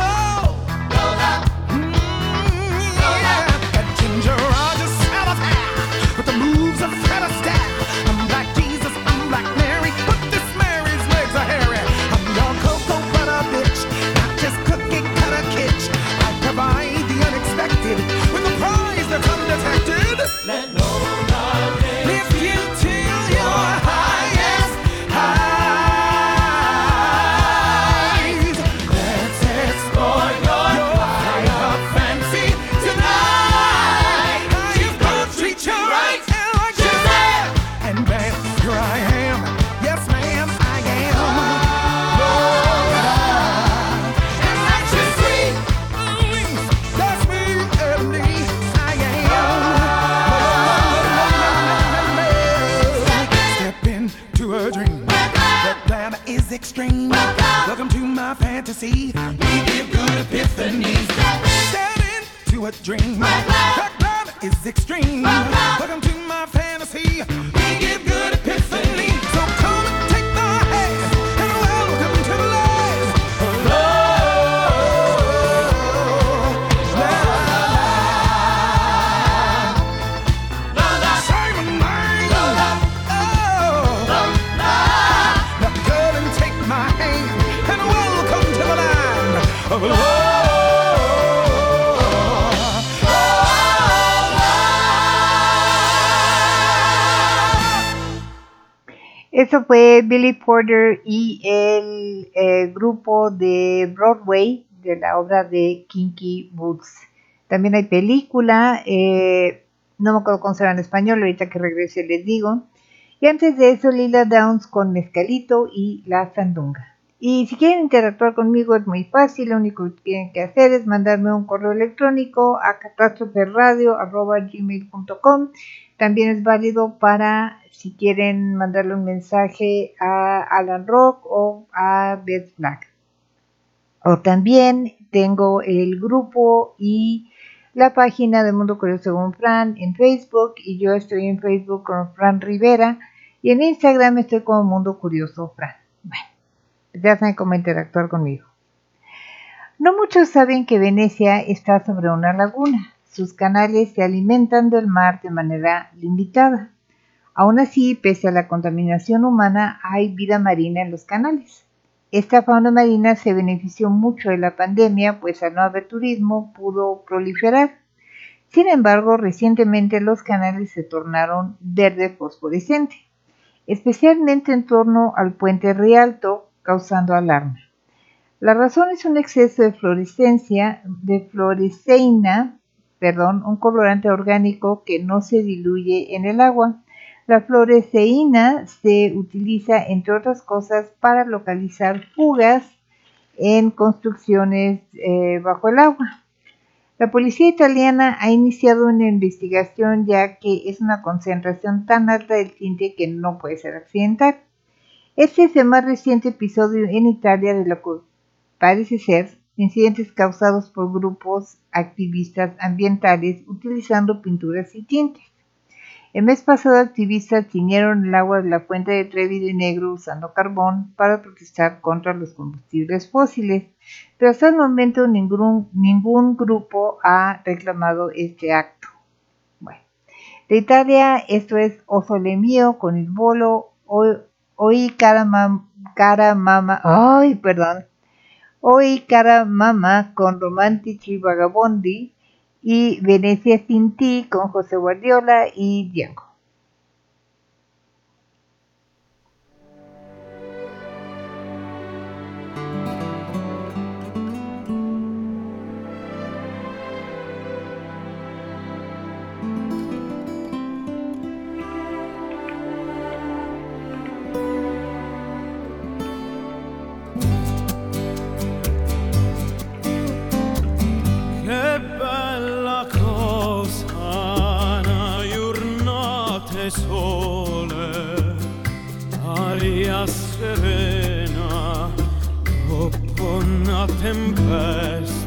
fantasy. We give good epiphanies. Step into a dream. Glamour is extreme. Welcome to Eso fue Billy Porter y el grupo de Broadway de la obra de Kinky Boots. También hay película, eh, no me acuerdo cómo se en español, ahorita que regrese les digo. Y antes de eso, Lila Downs con Mezcalito y La Sandunga. Y si quieren interactuar conmigo es muy fácil, lo único que tienen que hacer es mandarme un correo electrónico a catástroferadio.gmail.com También es válido para si quieren mandarle un mensaje a Alan Rock o a Beth Black. O también tengo el grupo y la página de Mundo Curioso según Fran en Facebook y yo estoy en Facebook con Fran Rivera y en Instagram estoy como Mundo Curioso Fran. Bueno, ya saben cómo interactuar conmigo. No muchos saben que Venecia está sobre una laguna. Sus canales se alimentan del mar de manera limitada. Aún así, pese a la contaminación humana, hay vida marina en los canales. Esta fauna marina se benefició mucho de la pandemia, pues al no haber turismo pudo proliferar. Sin embargo, recientemente los canales se tornaron verde fosforescente, especialmente en torno al puente Rialto, causando alarma. La razón es un exceso de fluorescencia, de fluoresceína, perdón, un colorante orgánico que no se diluye en el agua. La fluoresceína se utiliza, entre otras cosas, para localizar fugas en construcciones eh, bajo el agua. La policía italiana ha iniciado una investigación ya que es una concentración tan alta del tinte que no puede ser accidental. Este es el más reciente episodio en Italia de lo que parece ser incidentes causados por grupos activistas ambientales utilizando pinturas y tintes. El mes pasado activistas tiñeron el agua de la fuente de Trevi de negro usando carbón para protestar contra los combustibles fósiles, pero hasta el momento ningún, ningún grupo ha reclamado este acto. Bueno, de Italia esto es O Sole Mio con il volo, Hoy cara, mam, cara mama, ay, perdón, Hoy cara mama con Romantici Vagabondi y Venecia sin ti con José Guardiola y Diego. Dopo una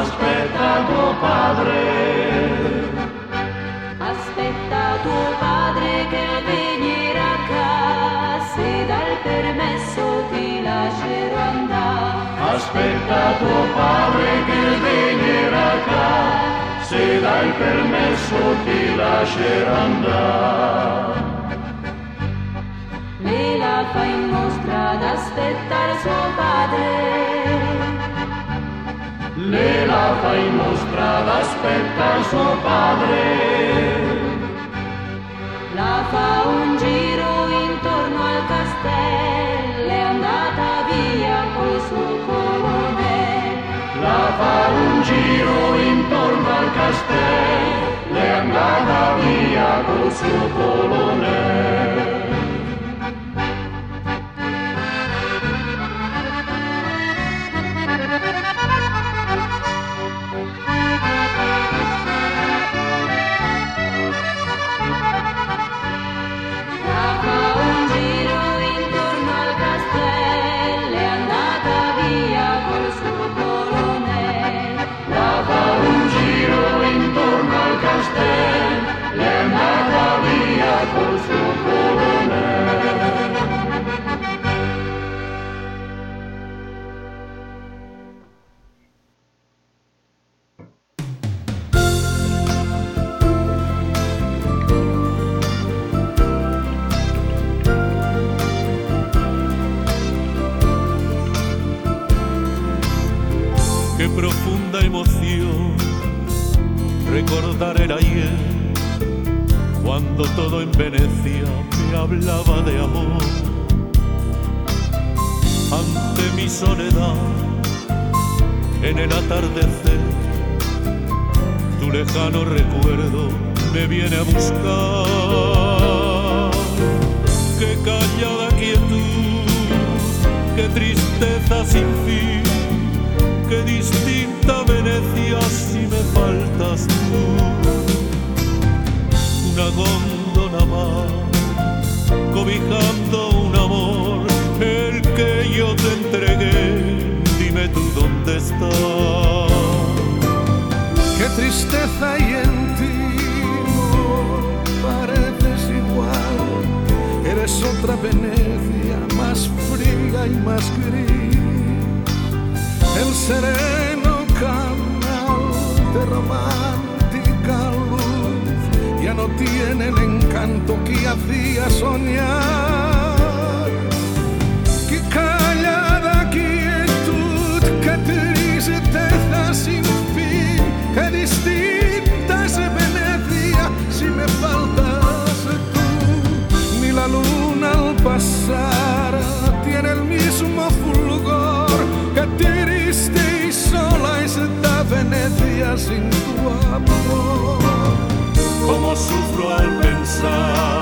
aspetta tuo padre. Aspetta tuo padre che venirà a casa e dal permesso ti lascerò andare. Aspetta tuo padre che venirà qua, se dai permesso ti lascerà andare. Lei la fa in mostra ad aspettare suo padre. Lei la fa in mostra ad aspettare suo padre. La fa un giro intorno al castello, è andata via col suo colonnello. La fa un giro intorno al castello, è andata via col suo colonnello. Recordar el ayer cuando todo en Venecia me hablaba de amor. Ante mi soledad, en el atardecer, tu lejano recuerdo me viene a buscar. Qué callada quietud, qué tristeza sin fin qué distinta Venecia si me faltas tú. Una góndola más, cobijando un amor, el que yo te entregué, dime tú dónde estás. Qué tristeza hay en ti, no pareces igual. Eres otra Venecia, más fría y más gris. El sereno canal de romántica luz ya no tiene el encanto que hacía soñar. Qué callada quietud, qué tristeza sin fin, qué distinta es Venecia si me faltas tú. Ni la luna al pasar Sin tu amor. Cómo sufro al pensar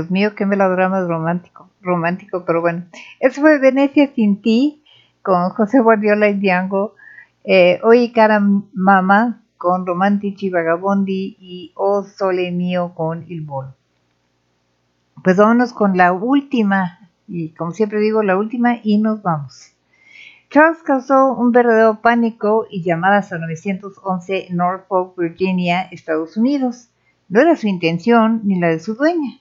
Dios mío, qué melodrama romántico, romántico, pero bueno. Eso fue Venecia sin ti, con José Guardiola y Diango. Eh, Oye cara mamá, con Romantici Vagabondi y O Sole Mío con Il Volo. Pues vámonos con la última, y como siempre digo, la última, y nos vamos. Charles causó un verdadero pánico y llamadas a 911 Norfolk, Virginia, Estados Unidos. No era su intención ni la de su dueña.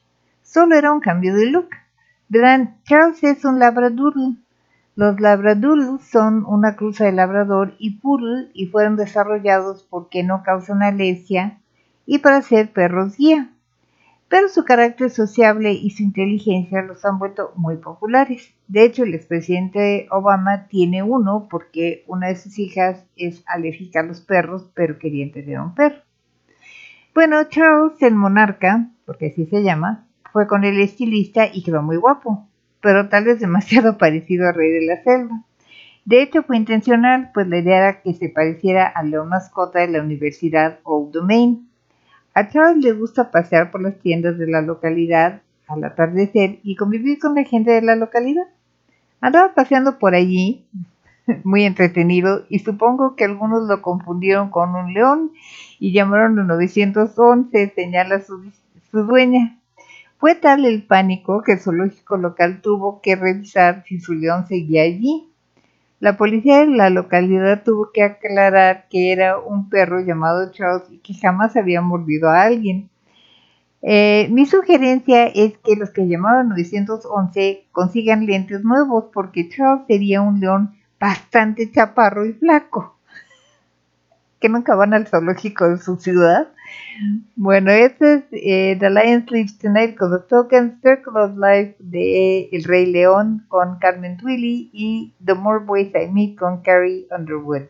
Solo era un cambio de look. Verán, Charles es un labradoodle. Los labradoodles son una cruza de labrador y poodle y fueron desarrollados porque no causan alergia y para ser perros guía. Pero su carácter sociable y su inteligencia los han vuelto muy populares. De hecho, el expresidente Obama tiene uno porque una de sus hijas es alérgica a los perros, pero quería tener un perro. Bueno, Charles, el monarca, porque así se llama, fue con el estilista y quedó muy guapo, pero tal vez demasiado *laughs* parecido al rey de la selva. De hecho, fue intencional, pues la idea era que se pareciera al león mascota de la Universidad Old Domain. A Charles le gusta pasear por las tiendas de la localidad al atardecer y convivir con la gente de la localidad. Andaba paseando por allí, *laughs* muy entretenido, y supongo que algunos lo confundieron con un león y llamaron al 911, señala su, su dueña. Fue tal el pánico que el zoológico local tuvo que revisar si su león seguía allí. La policía de la localidad tuvo que aclarar que era un perro llamado Charles y que jamás había mordido a alguien. Eh, mi sugerencia es que los que llamaron 911 consigan lentes nuevos porque Charles sería un león bastante chaparro y flaco. Que nunca van al zoológico de su ciudad. Bueno, este es eh, The Lion Sleeps Tonight con The Token Circle of Life de El Rey León con Carmen Twilly y The More Boys I Meet con Carrie Underwood.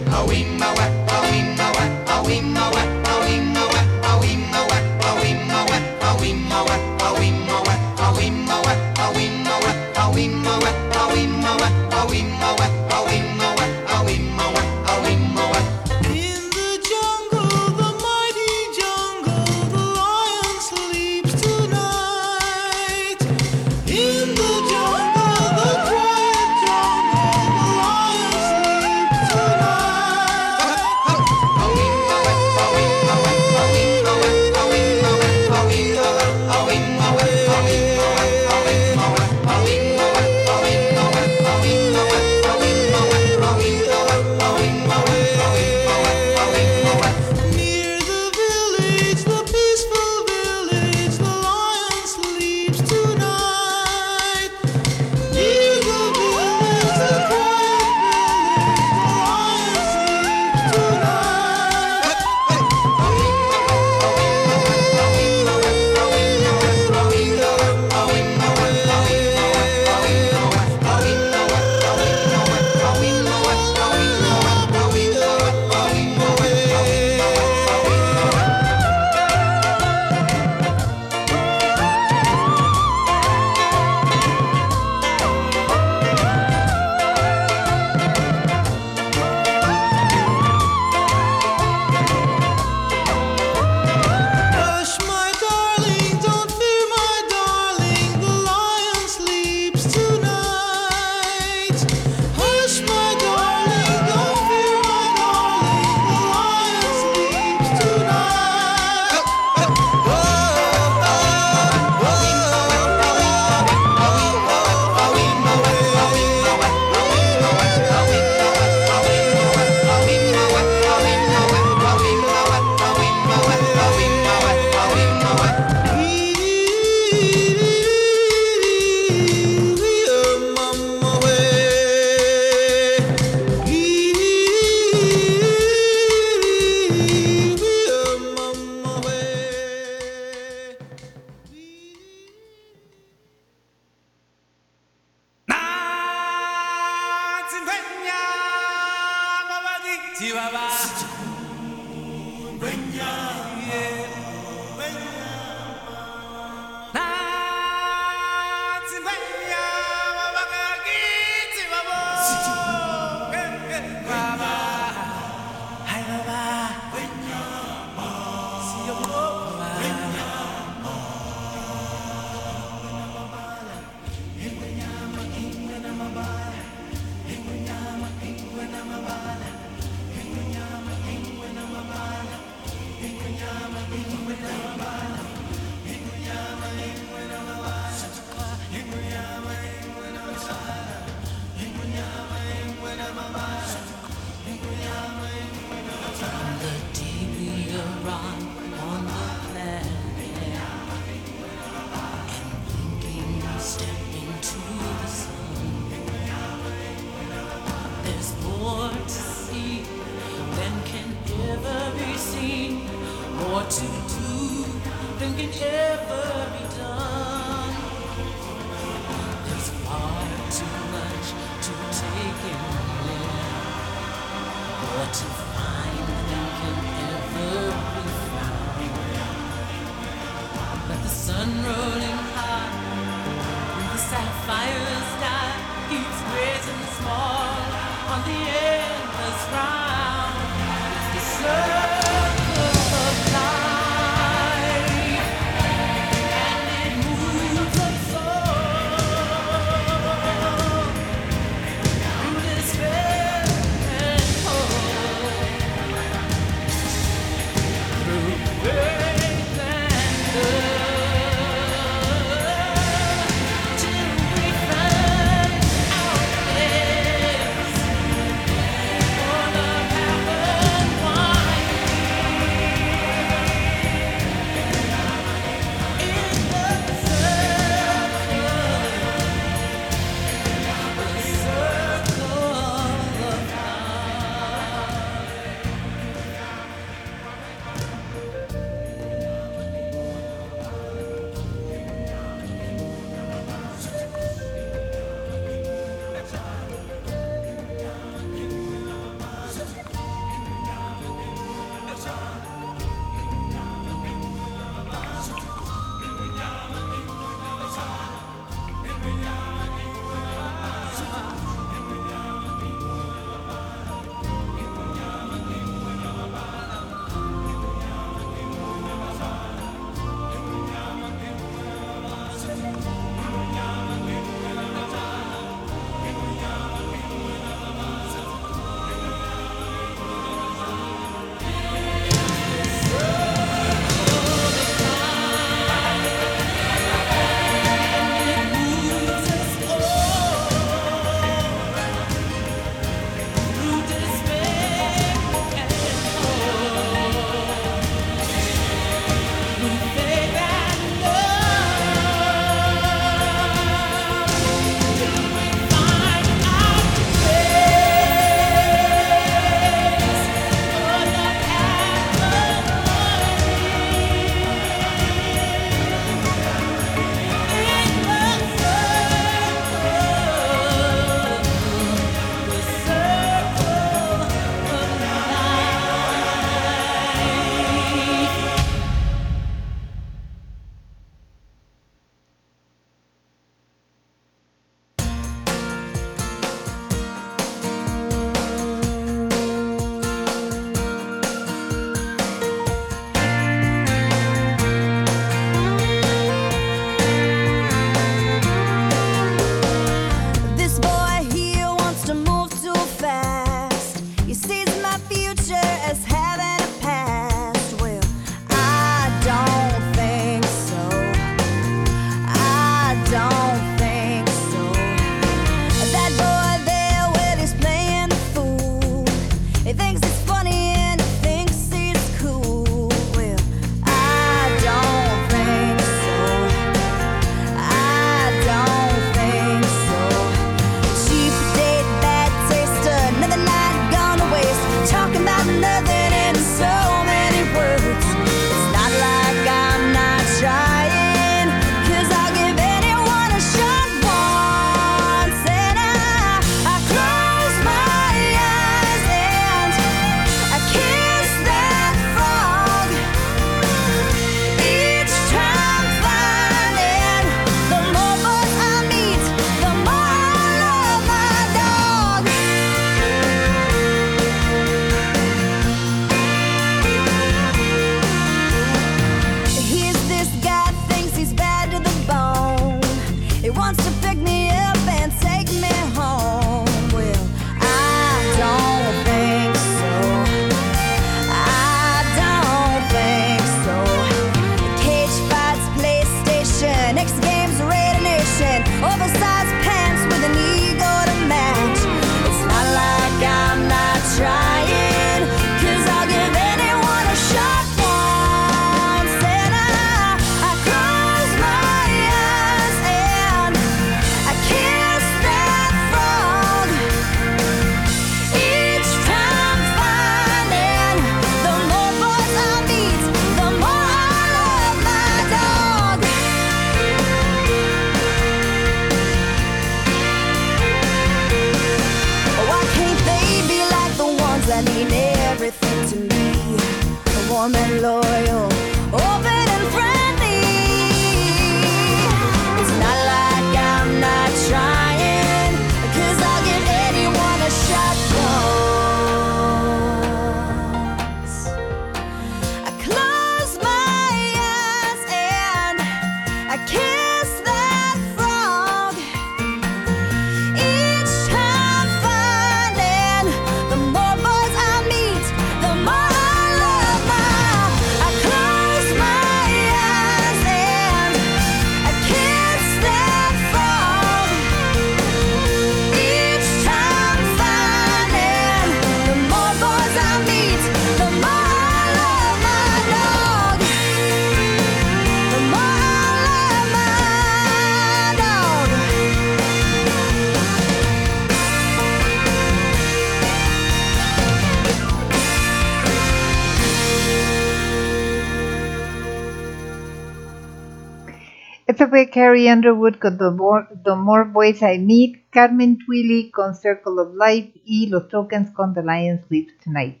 Carrie Underwood con The More, The More Boys I Meet, Carmen Twilly con Circle of Life y los Tokens con The Lion Sleeps Tonight.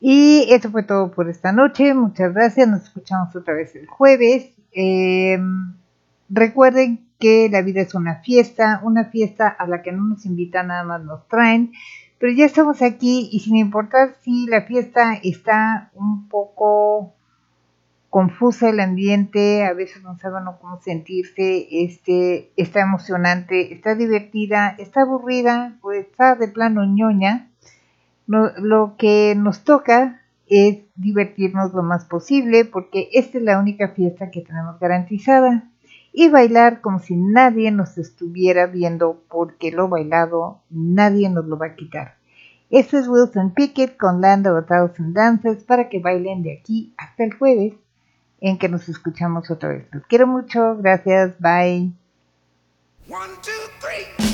Y eso fue todo por esta noche. Muchas gracias. Nos escuchamos otra vez el jueves. Eh, recuerden que la vida es una fiesta, una fiesta a la que no nos invitan, nada más nos traen. Pero ya estamos aquí y sin importar si la fiesta está un poco confusa el ambiente, a veces no saben cómo sentirse, este, está emocionante, está divertida, está aburrida, pues está de plano ñoña. Lo que nos toca es divertirnos lo más posible porque esta es la única fiesta que tenemos garantizada y bailar como si nadie nos estuviera viendo porque lo bailado nadie nos lo va a quitar. Esto es Wilson Pickett con Land of a Thousand Dances para que bailen de aquí hasta el jueves en que nos escuchamos otra vez. Los quiero mucho, gracias, bye. One, two, three.